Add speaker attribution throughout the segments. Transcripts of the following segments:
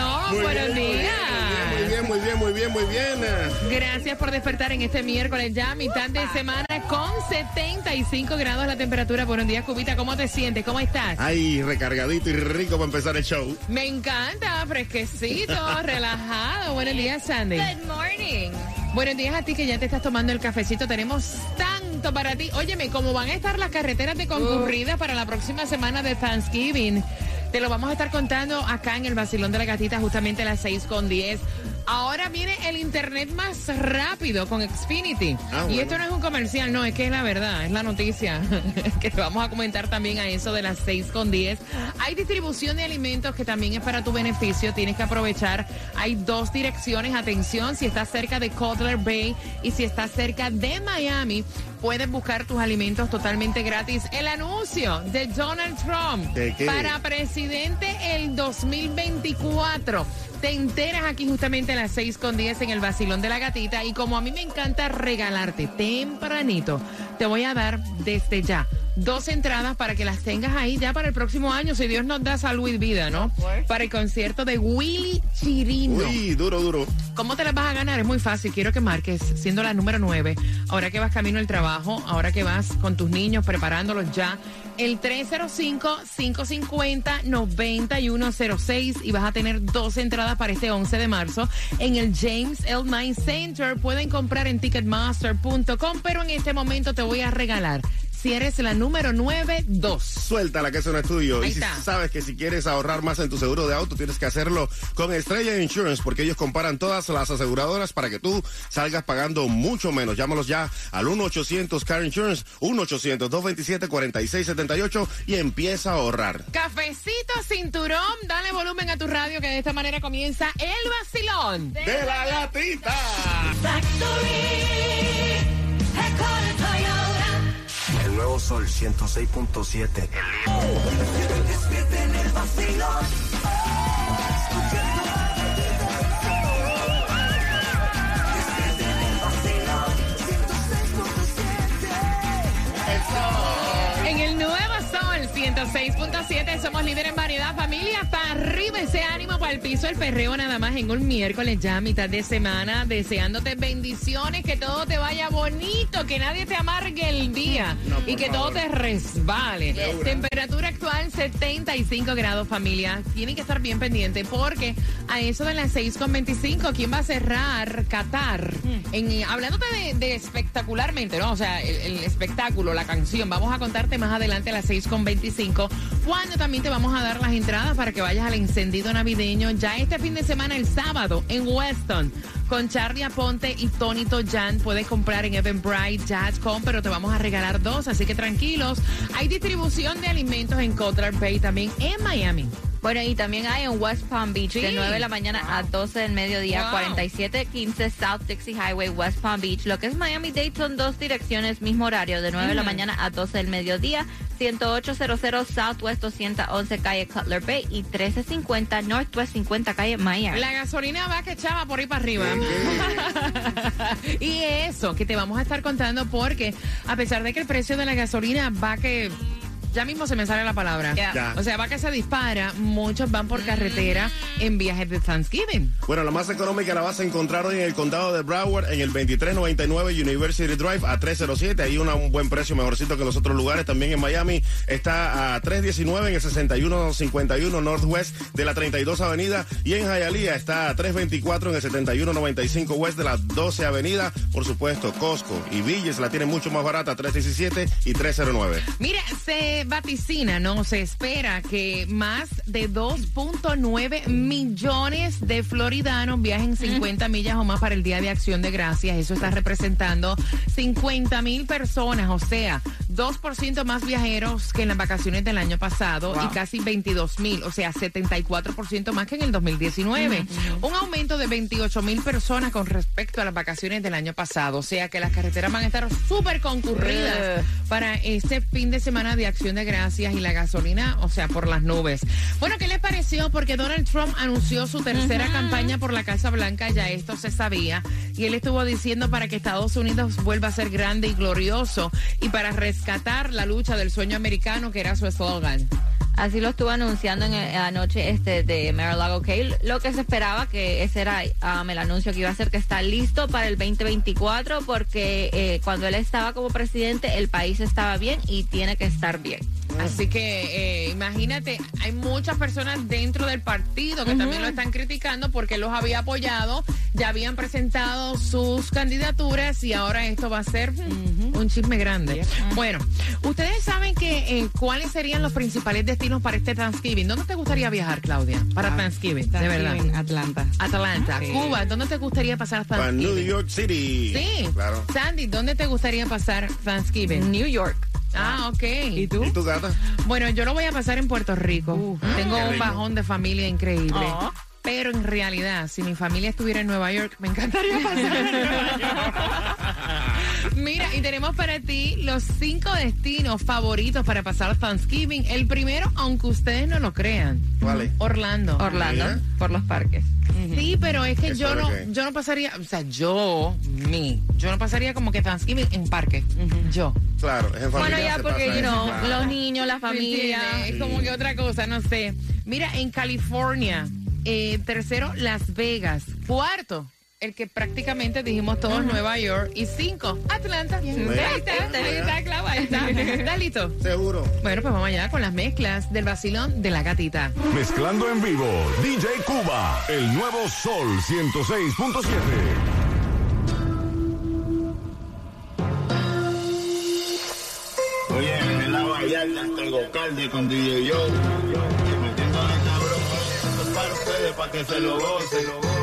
Speaker 1: Muy
Speaker 2: Buenos
Speaker 1: bien, muy
Speaker 2: días.
Speaker 1: Muy bien, muy bien, muy bien, muy bien.
Speaker 2: Gracias por despertar en este miércoles ya, mitad de semana, con 75 grados la temperatura. Buenos días, Cubita. ¿Cómo te sientes? ¿Cómo estás?
Speaker 1: Ay, recargadito y rico para empezar el show.
Speaker 2: Me encanta, fresquecito, relajado. Buenos días, Sandy.
Speaker 3: Good morning.
Speaker 2: Buenos días a ti que ya te estás tomando el cafecito. Tenemos tanto para ti. Óyeme, ¿cómo van a estar las carreteras de concurridas para la próxima semana de Thanksgiving? Te lo vamos a estar contando acá en el Basilón de la Gatita, justamente a las 6 con 10. Ahora viene el internet más rápido con Xfinity.
Speaker 1: Ah,
Speaker 2: Y esto no es un comercial, no, es que es la verdad, es la noticia que te vamos a comentar también a eso de las 6 con 10. Hay distribución de alimentos que también es para tu beneficio, tienes que aprovechar. Hay dos direcciones, atención, si estás cerca de Cutler Bay y si estás cerca de Miami, puedes buscar tus alimentos totalmente gratis. El anuncio de Donald Trump para presidente el 2024. Te enteras aquí justamente a las 6 con 10 en el vacilón de la gatita. Y como a mí me encanta regalarte tempranito, te voy a dar desde ya dos entradas para que las tengas ahí ya para el próximo año, si Dios nos da salud y vida, ¿no? Para el concierto de Willy Chirino.
Speaker 1: Uy, duro, duro.
Speaker 2: ¿Cómo te las vas a ganar? Es muy fácil. Quiero que marques, siendo la número 9, ahora que vas camino al trabajo, ahora que vas con tus niños preparándolos ya, el 305-550-9106 y vas a tener dos entradas para este 11 de marzo en el James L. Knight Center. Pueden comprar en ticketmaster.com, pero en este momento te voy a regalar, si eres la número 9, 2.
Speaker 1: Suéltala, que eso no es tuyo.
Speaker 2: Ahí
Speaker 1: y si
Speaker 2: está.
Speaker 1: sabes que si quieres ahorrar más en tu seguro de auto, tienes que hacerlo con Estrella Insurance, porque ellos comparan todas las aseguradoras para que tú salgas pagando mucho menos. Llámalos ya al 1-800-CAR Insurance, 1-800-227-4678 y empieza a ahorrar.
Speaker 2: Cafecito, cinturón, dale volumen a tu radio que de esta manera comienza el vacilón.
Speaker 1: ¡De la gatita!
Speaker 4: Factory.
Speaker 5: Nuevo Sol 106.7.
Speaker 4: Despierta en el en el vacilón. 106.7.
Speaker 2: En el nuevo Sol 106.7 somos líderes en variedad, familia, arriba ese ánimo para el piso, el perreo nada más en un miércoles ya a mitad de semana, deseándote bendiciones, que todo te vaya bonito, que nadie te amargue el día y que todo te resbale. Temperatura actual 75 grados, familia. Tienen que estar bien pendientes porque a eso de las 6.25, ¿quién va a cerrar Qatar? En, hablándote de, de espectacularmente, ¿no? O sea, el, el espectáculo, la canción. Vamos a contarte más adelante a las 6.25, cuando también te vamos a dar las entradas para que vayas al encendido navideño ya este fin de semana, el sábado, en Weston. Con Charlie Aponte y Tony Toyan puedes comprar en eventbrite.com, pero te vamos a regalar dos, así que tranquilos. Hay distribución de alimentos en Cutler Bay también en Miami.
Speaker 3: Bueno, y también hay en West Palm Beach
Speaker 2: Sí.
Speaker 3: de 9 de la mañana a 12 del mediodía,
Speaker 2: Wow.
Speaker 3: 4715 South Dixie Highway, West Palm Beach. Lo que es Miami-Dade son dos direcciones, mismo horario, de 9 de la
Speaker 2: Ujú.
Speaker 3: mañana a 12 del mediodía, 10800 Southwest 211 calle Cutler Bay y 1350 Northwest 50 calle Miami.
Speaker 2: La gasolina va que chava por ahí para arriba. y eso que te vamos a estar contando porque a pesar de que el precio de la gasolina va que Ya mismo se me sale la palabra. O sea, va que se dispara, muchos van por carretera en viajes de Thanksgiving.
Speaker 1: Bueno, la más económica la vas a encontrar hoy en el condado de Broward, en el 2399 University Drive a 307. Ahí una- un buen precio, mejorcito que en los otros lugares. También en Miami está a 319 en el 6151 Northwest de la 32 Avenida. Y en Hialeah está a 324 en el 7195 West de la 12 Avenida. Por supuesto, Costco y Villes la tienen mucho más barata, 317 y 309.
Speaker 2: Mira, se vaticina, ¿no? Se espera que más de 2.9 millones de floridanos viajen 50 millas o más para el Día de Acción de Gracias. Eso está representando 50 mil personas, o sea, 2% más viajeros que en las vacaciones del año pasado y casi 22 mil, o sea, 74% más que en el 2019. Un aumento de 28 mil personas con respecto a las vacaciones del año pasado, o sea que las carreteras van a estar súper concurridas
Speaker 3: Eh.
Speaker 2: para este fin de semana de acción de gracias y la gasolina, o sea, por las nubes. Bueno, ¿qué les pareció? Porque Donald Trump anunció su tercera campaña por la Casa Blanca, ya esto se sabía, y él estuvo diciendo para que Estados Unidos vuelva a ser grande y glorioso y para rescatar la lucha del sueño americano, que era su eslogan.
Speaker 3: Así lo estuvo anunciando en el- anoche este de Mar-a-Lago Kale. Lo que se esperaba que ese era um, el anuncio que iba a ser que está listo para el 2024 porque eh, cuando él estaba como presidente el país estaba bien y tiene que estar bien.
Speaker 2: Así que eh, imagínate, hay muchas personas dentro del partido que también lo están criticando porque los había apoyado, ya habían presentado sus candidaturas y ahora esto va a ser un chisme grande. Bueno, ustedes saben que eh, cuáles serían los principales destinos para este Thanksgiving. ¿Dónde te gustaría viajar, Claudia? Para Thanksgiving, de verdad.
Speaker 6: Thanksgiving, Atlanta.
Speaker 2: Atlanta,
Speaker 6: Sí.
Speaker 2: Cuba, ¿dónde te gustaría pasar
Speaker 1: Para New
Speaker 2: Thanksgiving?
Speaker 1: York City.
Speaker 2: Sí,
Speaker 1: Claro.
Speaker 2: Sandy, ¿dónde te gustaría pasar Thanksgiving?
Speaker 3: New York.
Speaker 2: Ah, ok.
Speaker 6: ¿Y tú?
Speaker 1: ¿Y tu gata?
Speaker 2: Bueno, yo lo voy a pasar en Puerto Rico.
Speaker 6: Uh,
Speaker 2: Tengo un bajón de familia increíble.
Speaker 3: Oh.
Speaker 2: Pero en realidad, si mi familia estuviera en Nueva York, me encantaría pasar en Nueva York. Mira, y tenemos para ti los cinco destinos favoritos para pasar Thanksgiving. El primero, aunque ustedes no lo crean,
Speaker 1: ¿Cuál es?
Speaker 2: Orlando.
Speaker 3: Orlando
Speaker 1: Mira.
Speaker 3: por los parques.
Speaker 2: Sí, pero es que yo no, yo no pasaría, o sea, yo, mí, yo no pasaría como que Thanksgiving en parque. Yo.
Speaker 1: Claro, es en familia.
Speaker 3: Bueno, ya porque, you know,
Speaker 1: claro.
Speaker 3: los niños, la
Speaker 2: ¿Me
Speaker 3: familia.
Speaker 2: Es como que otra cosa, no sé. Mira, en California, eh, tercero, Las Vegas. Cuarto, el que prácticamente dijimos todos Nueva York. Y cinco, Atlanta. Ahí está, ahí está, Clau, ahí está. ¿Estás listo?
Speaker 1: Seguro.
Speaker 2: Bueno, pues vamos allá con las mezclas del vacilón de la gatita.
Speaker 7: Mezclando en vivo, DJ Cuba, el nuevo Sol 106.7.
Speaker 8: Oye, en la Vallarta el Gocalde con DJ Joe. Metiendo a la cabrón, oye, esto es para ustedes, para que se lo gocen.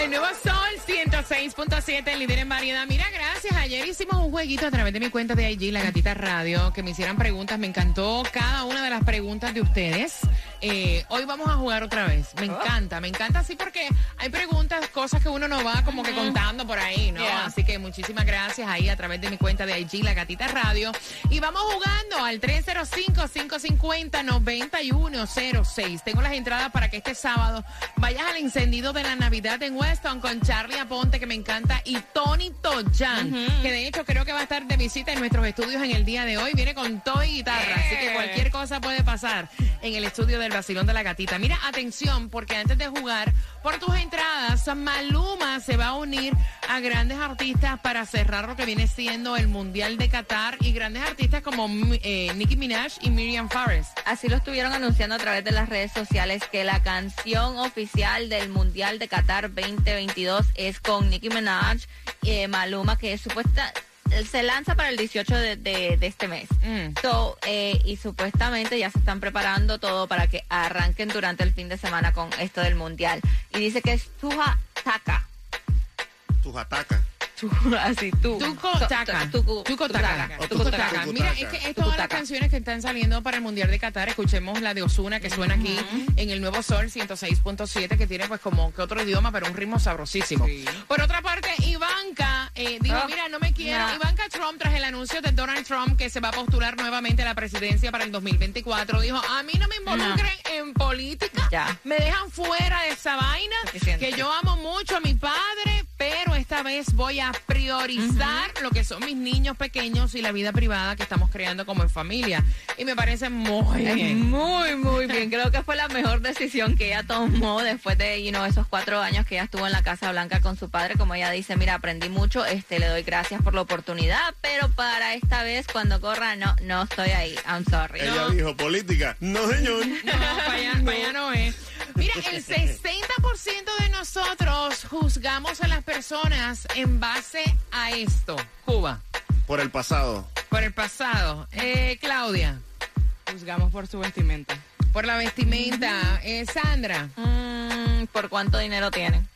Speaker 2: El nuevo Sol 106.7, el líder en variedad. Mira, gracias. Ayer hicimos un jueguito a través de mi cuenta de IG, La Gatita Radio, que me hicieran preguntas. Me encantó cada una de las preguntas de ustedes. Eh, hoy vamos a jugar otra vez. Me encanta, me encanta así porque hay preguntas, cosas que uno no va como que contando por ahí, ¿no?
Speaker 3: Yeah.
Speaker 2: Así que muchísimas gracias ahí a través de mi cuenta de IG, La Gatita Radio. Y vamos jugando al 305-550-9106. Tengo las entradas para que este sábado vayas al encendido de la Navidad en Weston con Charlie Aponte, que me encanta, y Tony Toyan, que de hecho creo que va a estar de visita en nuestros estudios en el día de hoy. Viene con todo y guitarra, así que cualquier cosa puede pasar en el estudio del vacilón de la gatita. Mira, atención, porque antes de jugar por tus entradas, Maluma se va a unir a grandes artistas para cerrar lo que viene siendo el Mundial de Qatar y grandes artistas como eh, Nicki Minaj y Miriam Fares.
Speaker 3: Así lo estuvieron anunciando a través de las redes sociales que la canción oficial del Mundial de Qatar 2022 es con Nicki Minaj eh, Maluma, que es supuesta se lanza para el 18 de, de- de este mes.
Speaker 2: Mm.
Speaker 3: So, eh, y supuestamente ya se están preparando todo para que arranquen durante el fin de semana con esto del Mundial. Y dice que es Tuja Taka.
Speaker 1: Tus atacas.
Speaker 3: Así, tú.
Speaker 2: Tuco Taca. Tuco Taca.
Speaker 3: Taca.
Speaker 2: Mira, es que es todas las canciones que están saliendo para el Mundial de Qatar. Escuchemos la de Osuna que suena aquí en el Nuevo Sol 106.7, que tiene pues como que otro idioma, pero un ritmo sabrosísimo. Por otra parte, Ivanka eh, dijo,
Speaker 3: Oh,
Speaker 2: mira, no me quiero.
Speaker 3: no.
Speaker 2: Ivanka Trump, tras el anuncio de Donald Trump que se va a postular nuevamente a la presidencia para el 2024, dijo, a mí no me involucren en política.
Speaker 3: Ya.
Speaker 2: Me dejan fuera de esa vaina. Que yo amo mucho a mi padre, pero esta vez voy a priorizar lo que son mis niños pequeños y la vida privada que estamos creando como en familia. Y me parece muy
Speaker 3: Es
Speaker 2: bien.
Speaker 3: Muy, muy bien. Creo que fue la mejor decisión que ella tomó después de you know, esos cuatro años que ella estuvo en la Casa Blanca con su padre. Como ella dice, mira, aprendí mucho, este, le doy gracias por la oportunidad, pero para esta vez, cuando corra, no, no estoy ahí. I'm sorry.
Speaker 1: Ella dijo, política. No, señor.
Speaker 2: No, para allá, para allá no es. Mira, el 60% de nosotros juzgamos a las personas en base a esto. Cuba,
Speaker 1: Por el pasado.
Speaker 2: por el pasado. Eh, Claudia,
Speaker 6: Juzgamos por su vestimenta.
Speaker 2: por la vestimenta. Eh, Sandra,
Speaker 3: Mm, ¿Por cuánto dinero tienen?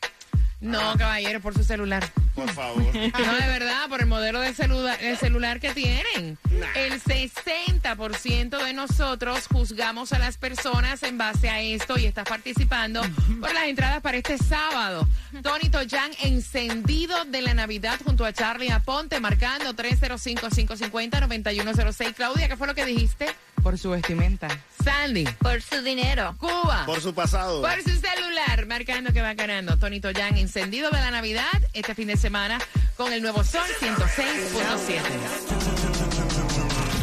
Speaker 2: no, caballero, por su celular.
Speaker 1: Por favor.
Speaker 2: No, de verdad, por el modelo de celular, el celular que tienen. El 60% de nosotros juzgamos a las personas en base a esto y estás participando por las entradas para este sábado. Tony Toyan, encendido de la Navidad junto a Charlie Aponte, marcando 305-550-9106. Claudia, ¿qué fue lo que dijiste?
Speaker 6: Por su vestimenta.
Speaker 2: Sandy,
Speaker 3: Por su dinero.
Speaker 2: Cuba.
Speaker 1: Por su pasado.
Speaker 2: Por su celular, marcando que va ganando. Tony Toyan, encendido de la Navidad este fin de semana con el nuevo Sol 106.7.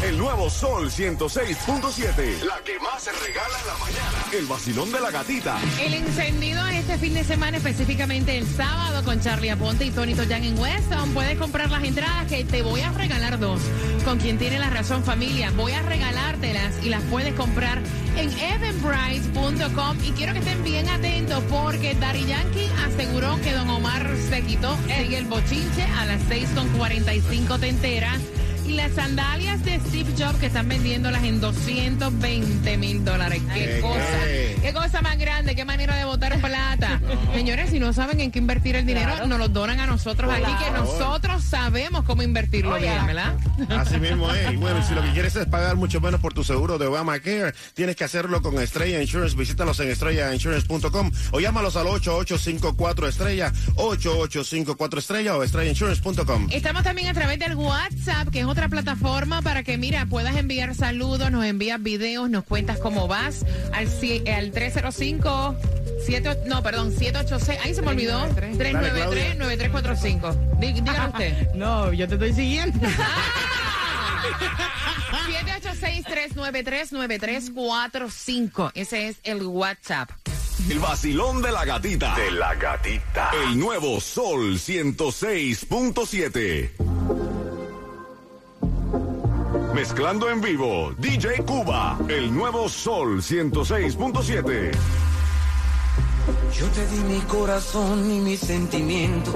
Speaker 7: El nuevo Sol 106.7. La que más se regala en la mañana. El vacilón de la gatita.
Speaker 2: El encendido este fin de semana, específicamente el sábado, con Charlie Aponte y Tony Toyan en Weston. Puedes comprar las entradas que te voy a regalar dos. Con quien tiene la razón, familia. Voy a regalártelas y las puedes comprar en evenbright.com. Y quiero que estén bien atentos porque Dari Yankee aseguró que Don Omar se quitó. El bochinche a las 6.45 te enteras. Y las sandalias de Steve Jobs que están vendiéndolas en 220 mil dólares. ¡Qué
Speaker 1: ¿Qué?
Speaker 2: cosa! ¡Qué cosa más grande! ¡Qué manera de botar plata! Señores, si no saben en qué invertir el dinero, nos lo donan a nosotros aquí, que nosotros sabemos cómo invertirlo bien, ¿verdad?
Speaker 1: Así mismo es. Y bueno, si lo que quieres es pagar mucho menos por tu seguro de Obamacare, tienes que hacerlo con Estrella Insurance. Visítalos en estrellainsurance.com o llámalos al 8854 Estrella, 8854 Estrella o estrellainsurance.com.
Speaker 2: Estamos también a través del WhatsApp, que es otra plataforma para que, mira, puedas enviar saludos, nos envías videos, nos cuentas cómo vas al, al 305 7, no, perdón, 786, ahí se me olvidó, 393-9345. Dí- Dígalo usted.
Speaker 6: No, yo te estoy siguiendo.
Speaker 2: 786-393-9345. Ese es el WhatsApp.
Speaker 7: El vacilón de la gatita.
Speaker 5: De la gatita.
Speaker 7: El nuevo Sol 106.7. Mezclando en vivo, DJ Cuba. El nuevo Sol 106.7.
Speaker 4: Yo te di mi corazón y mis sentimientos.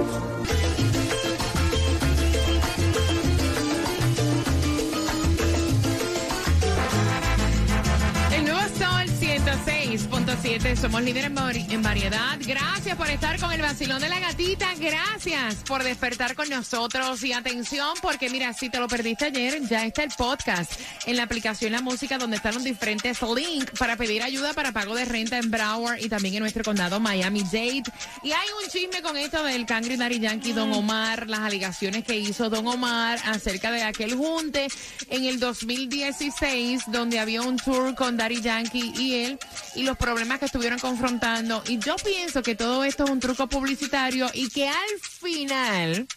Speaker 2: El nuevo Sol 106.7. Somos líderes en vari- en variedad. Gracias por estar con el vacilón de la gatita. Gracias por despertar con nosotros. Y atención, porque mira, si te lo perdiste ayer, ya está el podcast en la aplicación La Música, donde están los diferentes links para pedir ayuda para pago de renta en Broward y también en nuestro condado Miami-Dade. Y hay un chisme con esto del Cangri Daddy Yankee, Don Omar, las alegaciones que hizo Don Omar acerca de aquel junte en el 2016, donde había un tour con Daddy Yankee y él, y los problemas que estuvieron confrontando. Y yo pienso que todo esto es un truco publicitario y que al final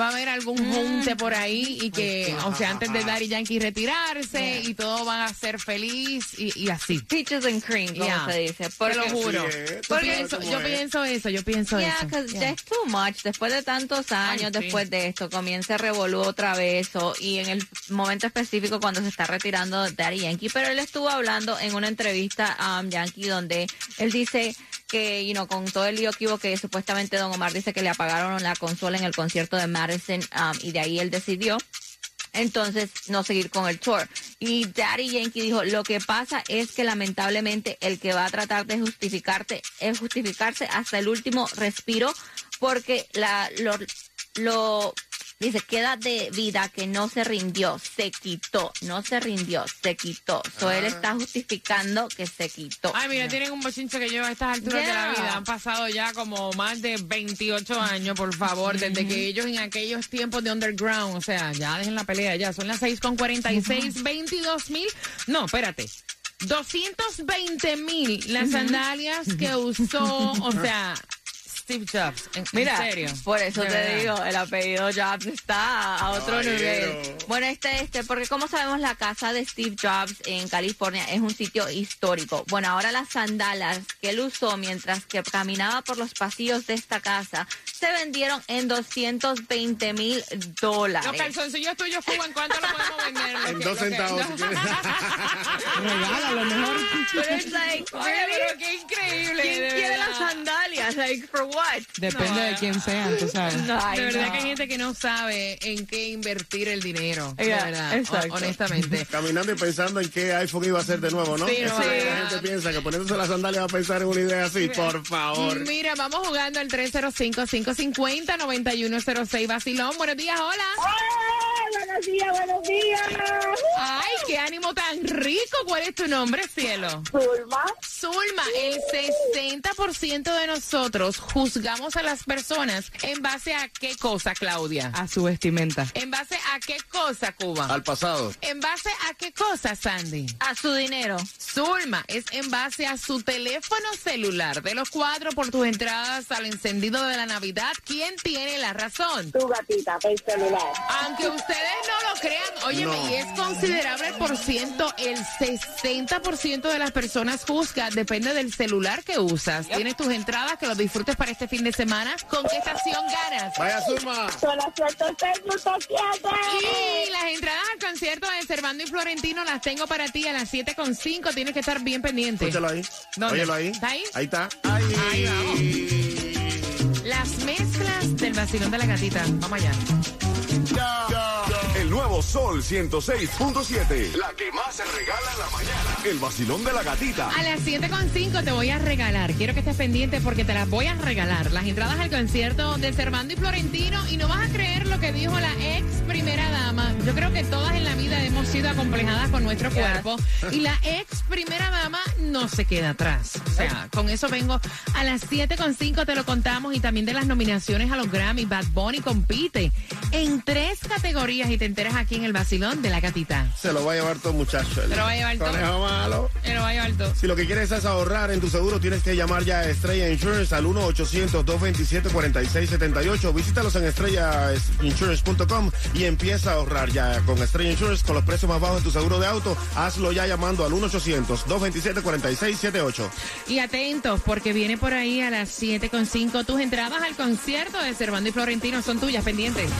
Speaker 2: va a haber algún junte por ahí y que, o sea, antes de Daddy Yankee retirarse y todo va a ser feliz y, y así.
Speaker 3: Peaches and cream, como
Speaker 2: Yeah.
Speaker 3: se dice.
Speaker 2: Te
Speaker 3: Porque,
Speaker 2: lo juro.
Speaker 1: Sí,
Speaker 2: Porque pienso- yo
Speaker 1: es.
Speaker 2: pienso eso, yo pienso
Speaker 3: Yeah,
Speaker 2: eso.
Speaker 3: because
Speaker 2: Yeah.
Speaker 3: it's too much. Después de tantos años,
Speaker 2: sí.
Speaker 3: después de esto, comienza revolú otra vez. o- y en el momento específico cuando se está retirando Daddy Yankee. Pero él estuvo hablando en una entrevista a um, Yankee donde él dice que, you know, con todo el lío que supuestamente Don Omar dice que le apagaron la consola en el concierto de Madison um, y de ahí él decidió entonces no seguir con el tour. Y Daddy Yankee dijo, lo que pasa es que lamentablemente el que va a tratar de justificarte es justificarse hasta el último respiro porque la lo, lo dice, queda de vida que no se rindió, se quitó, no se rindió, se quitó. So él está justificando que se quitó.
Speaker 2: Ay, mira, tienen un bochinche que yo a estas alturas de la vida han pasado ya como más de 28 años, por favor, desde que ellos en aquellos tiempos de underground, o sea, ya dejen la pelea, ya son las 6 con 46, 22 mil, no, espérate. 220 mil las sandalias que usó, o sea, Steve Jobs. En, en
Speaker 3: Mira,
Speaker 2: serio.
Speaker 3: por eso
Speaker 2: De
Speaker 3: te
Speaker 2: verdad.
Speaker 3: digo, el apellido Jobs está a otro
Speaker 1: Caballero.
Speaker 3: nivel. Bueno, este, este, porque como sabemos, la casa de Steve Jobs en California es un sitio histórico. Bueno, ahora las sandalas que él usó mientras que caminaba por los pasillos de esta casa se vendieron en 220 mil
Speaker 2: Los
Speaker 3: dólares.
Speaker 2: calzoncillos tuyos, Cuba, ¿en cuánto lo podemos vender?
Speaker 1: En dos centavos.
Speaker 6: Regálalo mejor.
Speaker 3: Pero it's like,
Speaker 2: pero qué increíble.
Speaker 3: ¿Quién quiere
Speaker 2: verdad.
Speaker 3: las sandalias? Like, for what?
Speaker 6: Depende
Speaker 2: No,
Speaker 6: de quién sea, tú sabes.
Speaker 2: De verdad
Speaker 3: no.
Speaker 2: que hay gente que no sabe en qué invertir el dinero. De verdad, honestamente.
Speaker 1: Caminando y pensando en qué iPhone iba a ser de nuevo, ¿no?
Speaker 2: Sí,
Speaker 1: es la gente piensa, que poniéndose las sandalias va a pensar en una idea así. Por favor.
Speaker 2: Mira, vamos jugando al 305-550-9106. Vacilón, buenos días, hola.
Speaker 9: buenos días, buenos días.
Speaker 2: Ay, qué ánimo tan rico. ¿Cuál es tu nombre, cielo?
Speaker 9: Zulma,
Speaker 2: Zulma, el 60% de nosotros juzgamos a las personas en base a qué cosa, Claudia.
Speaker 6: A su vestimenta.
Speaker 2: ¿En base a qué cosa, Cuba?
Speaker 1: Al pasado.
Speaker 2: ¿En base a qué cosa, Sandy?
Speaker 3: A su dinero.
Speaker 2: Zulma es en base a su teléfono celular. De los cuatro por tus entradas al encendido de la Navidad, ¿quién tiene la razón?
Speaker 9: tu gatita, el celular.
Speaker 2: Aunque ustedes no lo crean, oye,
Speaker 1: No.
Speaker 2: y es considerable el por ciento, el 60% de las personas juzga, depende del celular que usas. Tienes tus entradas, que los disfrutes para este fin de semana. ¿Con qué estación ganas?
Speaker 1: Vaya.
Speaker 9: Son las 106.7.
Speaker 2: Y las entradas al concierto de Servando y Florentino las tengo para ti a las 7.5. Tienes que estar bien pendiente.
Speaker 1: Escúchalo ahí.
Speaker 2: ¿Dónde?
Speaker 1: Óyelo ahí.
Speaker 2: ¿Está ahí?
Speaker 1: Ahí está. Ahí.
Speaker 2: Ahí vamos. Las mezclas del vacilón de la gatita. Vamos allá.
Speaker 7: El nuevo Sol 106.7. La que más se regala en la mañana. El vacilón de la gatita.
Speaker 2: A las 7.5 te voy a regalar. Quiero que estés pendiente porque te las voy a regalar. Las entradas al concierto de Servando y Florentino. Y no vas a creer lo que dijo la ex primera dama. Yo creo que todas en la vida hemos sido acomplejadas con nuestro cuerpo. Y la ex primera dama no se queda atrás. O sea, con eso vengo a las 7.5 te lo contamos. Y también de las nominaciones a los Grammy. Bad Bunny compite en tres categorías. Y te enteras aquí en el vacilón de la gatita.
Speaker 1: Se lo va a llevar todo muchacho.
Speaker 2: Se lo va a llevar todo.
Speaker 1: Conejo malo.
Speaker 2: Pero vaya alto.
Speaker 1: Si lo que quieres es ahorrar en tu seguro, tienes que llamar ya a Estrella Insurance al 1-800-227-4678. Visítalos en estrellainsurance.com y empieza a ahorrar ya con Estrella Insurance con los precios más bajos de tu seguro de auto. Hazlo ya llamando al 1-800-227-4678.
Speaker 2: Y atentos, porque viene por ahí a las 7.5 tus entradas al concierto de Servando y Florentino son tuyas, pendientes.